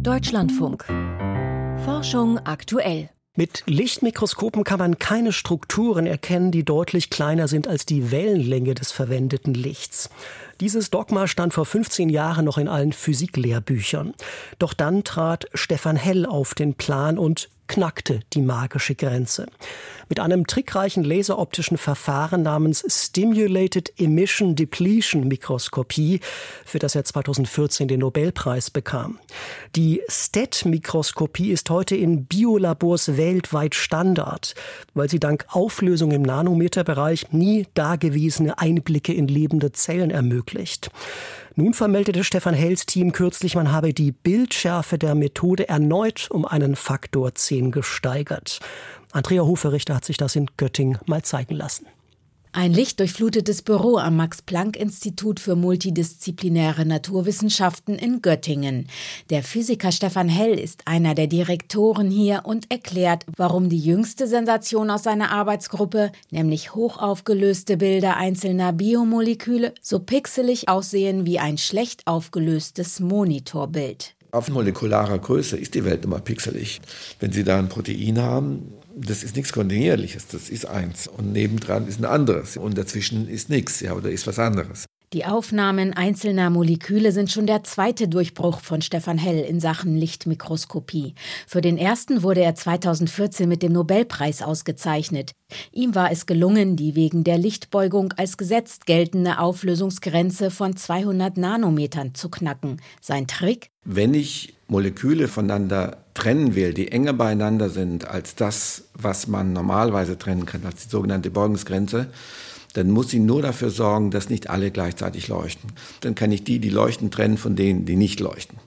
Deutschlandfunk. Forschung aktuell. Mit Lichtmikroskopen kann man keine Strukturen erkennen, die deutlich kleiner sind als die Wellenlänge des verwendeten Lichts. Dieses Dogma stand vor 15 Jahren noch in allen Physiklehrbüchern. Doch dann trat Stefan Hell auf den Plan und knackte die magische Grenze. Mit einem trickreichen laseroptischen Verfahren namens Stimulated Emission Depletion Mikroskopie, für das er 2014 den Nobelpreis bekam. Die STET-Mikroskopie ist heute in Biolabors weltweit Standard, weil sie dank Auflösung im Nanometerbereich nie dagewesene Einblicke in lebende Zellen ermöglicht. Nun vermeldete Stefan Hells Team kürzlich, man habe die Bildschärfe der Methode erneut um einen Faktor 10 gesteigert. Andrea Hoferichter hat sich das in Göttingen mal zeigen lassen. Ein lichtdurchflutetes Büro am Max-Planck-Institut für multidisziplinäre Naturwissenschaften in Göttingen. Der Physiker Stefan Hell ist einer der Direktoren hier und erklärt, warum die jüngste Sensation aus seiner Arbeitsgruppe, nämlich hochaufgelöste Bilder einzelner Biomoleküle, so pixelig aussehen wie ein schlecht aufgelöstes Monitorbild. Auf molekularer Größe ist die Welt immer pixelig. Wenn Sie da ein Protein haben, das ist nichts Kontinuierliches, das ist eins. Und nebendran ist ein anderes. Und dazwischen ist nichts, ja, oder ist was anderes. Die Aufnahmen einzelner Moleküle sind schon der zweite Durchbruch von Stefan Hell in Sachen Lichtmikroskopie. Für den ersten wurde er 2014 mit dem Nobelpreis ausgezeichnet. Ihm war es gelungen, die wegen der Lichtbeugung als gesetzt geltende Auflösungsgrenze von 200 Nanometern zu knacken. Sein Trick? Wenn ich Moleküle voneinander trennen will, die enger beieinander sind als das, was man normalerweise trennen kann, als die sogenannte Beugungsgrenze, dann muss sie nur dafür sorgen, dass nicht alle gleichzeitig leuchten. Dann kann ich die, die leuchten, trennen von denen, die nicht leuchten.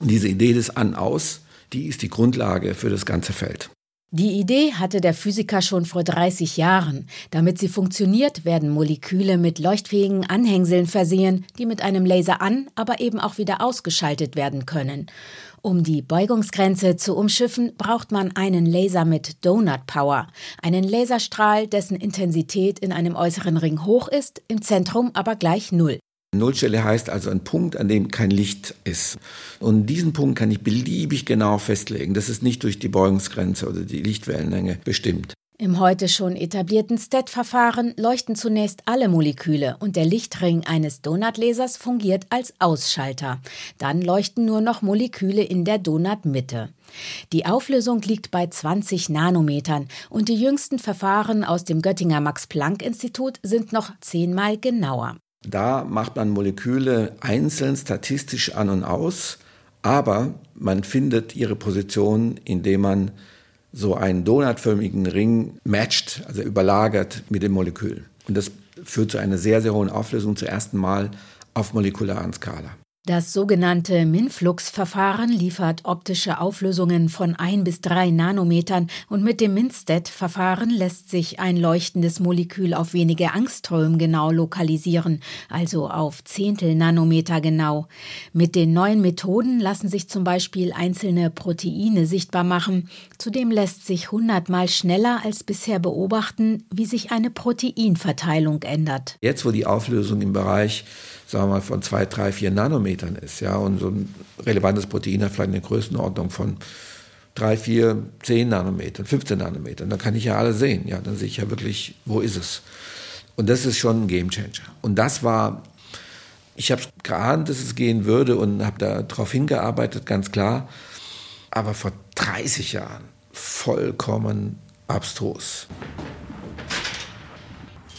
Und diese Idee des An-Aus, die ist die Grundlage für das ganze Feld. Die Idee hatte der Physiker schon vor 30 Jahren. Damit sie funktioniert, werden Moleküle mit leuchtfähigen Anhängseln versehen, die mit einem Laser an, aber eben auch wieder ausgeschaltet werden können. Um die Beugungsgrenze zu umschiffen, braucht man einen Laser mit Donut Power, einen Laserstrahl, dessen Intensität in einem äußeren Ring hoch ist, im Zentrum aber gleich null. Nullstelle heißt also ein Punkt, an dem kein Licht ist. Und diesen Punkt kann ich beliebig genau festlegen. Das ist nicht durch die Beugungsgrenze oder die Lichtwellenlänge bestimmt. Im heute schon etablierten STET-Verfahren leuchten zunächst alle Moleküle und der Lichtring eines Donutlasers fungiert als Ausschalter. Dann leuchten nur noch Moleküle in der Donutmitte. Die Auflösung liegt bei 20 Nanometern und die jüngsten Verfahren aus dem Göttinger Max-Planck-Institut sind noch zehnmal genauer. Da macht man Moleküle einzeln statistisch an und aus, aber man findet ihre Position, indem man so einen donutförmigen Ring matcht, also überlagert mit dem Molekül. Und das führt zu einer sehr, sehr hohen Auflösung zum ersten Mal auf molekularen Skala. Das sogenannte Minflux-Verfahren liefert optische Auflösungen von ein bis drei Nanometern und mit dem Minstead-Verfahren lässt sich ein leuchtendes Molekül auf wenige Angström genau lokalisieren, also auf Zehntel Nanometer genau. Mit den neuen Methoden lassen sich zum Beispiel einzelne Proteine sichtbar machen. Zudem lässt sich hundertmal schneller als bisher beobachten, wie sich eine Proteinverteilung ändert. Jetzt, wo die Auflösung im Bereich sagen wir mal, von zwei, drei, vier Nanometern ist. Ja, und so ein relevantes Protein hat vielleicht eine Größenordnung von drei, vier, zehn Nanometern, 15 Nanometern. Dann kann ich ja alle sehen. Ja, dann sehe ich ja wirklich, wo ist es. Und das ist schon ein Gamechanger. Und das war, ich habe geahnt, dass es gehen würde und habe darauf hingearbeitet, ganz klar. Aber vor 30 Jahren vollkommen abstrus.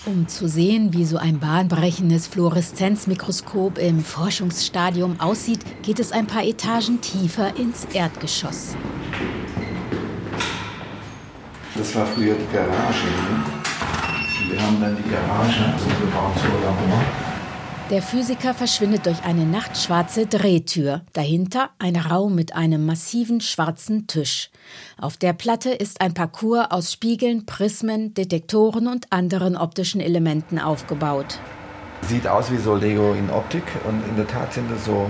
Um zu sehen, wie so ein bahnbrechendes Fluoreszenzmikroskop im Forschungsstadium aussieht, geht es ein paar Etagen tiefer ins Erdgeschoss. Das war früher die Garage. Ne? Wir haben dann die Garage umgebaut zur Labor. Der Physiker verschwindet durch eine nachtschwarze Drehtür. Dahinter ein Raum mit einem massiven schwarzen Tisch. Auf der Platte ist ein Parcours aus Spiegeln, Prismen, Detektoren und anderen optischen Elementen aufgebaut. Sieht aus wie so Lego in Optik und in der Tat sind es so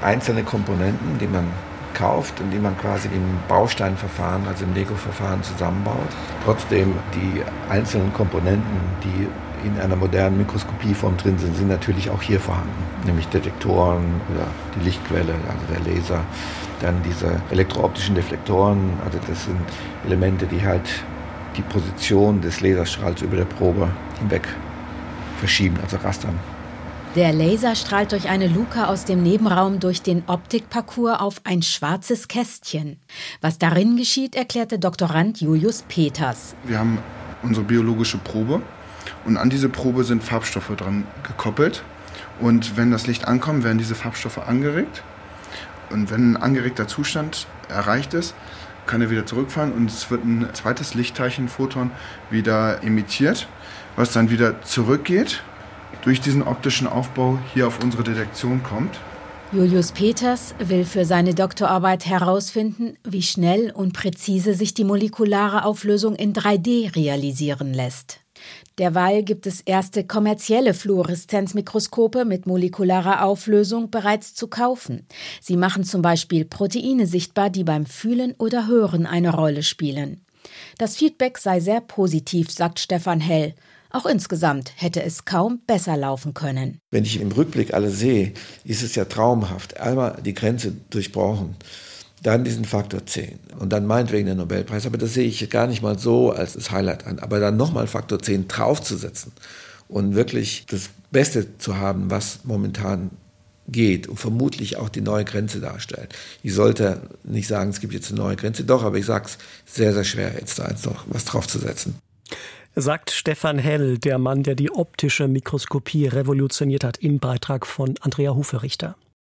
einzelne Komponenten, die man kauft und die man quasi im Bausteinverfahren, also im Lego-Verfahren zusammenbaut. Trotzdem die einzelnen Komponenten, die in einer modernen Mikroskopieform drin sind, sind natürlich auch hier vorhanden, nämlich Detektoren oder die Lichtquelle, also der Laser, dann diese elektrooptischen Deflektoren, also das sind Elemente, die halt die Position des Laserstrahls über der Probe hinweg verschieben, also rastern. Der Laser strahlt durch eine Luke aus dem Nebenraum durch den Optikparcours auf ein schwarzes Kästchen. Was darin geschieht, erklärte Doktorand Julius Peters. Wir haben unsere biologische Probe und an diese Probe sind Farbstoffe dran gekoppelt. Und wenn das Licht ankommt, werden diese Farbstoffe angeregt. Und wenn ein angeregter Zustand erreicht ist, kann er wieder zurückfahren und es wird ein zweites Lichtteilchen, Photon, wieder emittiert, was dann wieder zurückgeht durch diesen optischen Aufbau hier auf unsere Detektion kommt. Julius Peters will für seine Doktorarbeit herausfinden, wie schnell und präzise sich die molekulare Auflösung in 3D realisieren lässt. Derweil gibt es erste kommerzielle Fluoreszenzmikroskope mit molekularer Auflösung bereits zu kaufen. Sie machen zum Beispiel Proteine sichtbar, die beim Fühlen oder Hören eine Rolle spielen. Das Feedback sei sehr positiv, sagt Stefan Hell. Auch insgesamt hätte es kaum besser laufen können. Wenn ich im Rückblick alles sehe, ist es ja traumhaft. Einmal die Grenze durchbrochen, dann diesen Faktor 10 und dann meinetwegen der Nobelpreis. Aber das sehe ich gar nicht mal so als das Highlight an. Aber dann nochmal Faktor 10 draufzusetzen und wirklich das Beste zu haben, was momentan geht und vermutlich auch die neue Grenze darstellt. Ich sollte nicht sagen, es gibt jetzt eine neue Grenze, doch, aber ich sage es sehr, sehr schwer, jetzt da jetzt noch was draufzusetzen sagt Stefan Hell, der Mann, der die optische Mikroskopie revolutioniert hat, im Beitrag von Andrea Huferichter.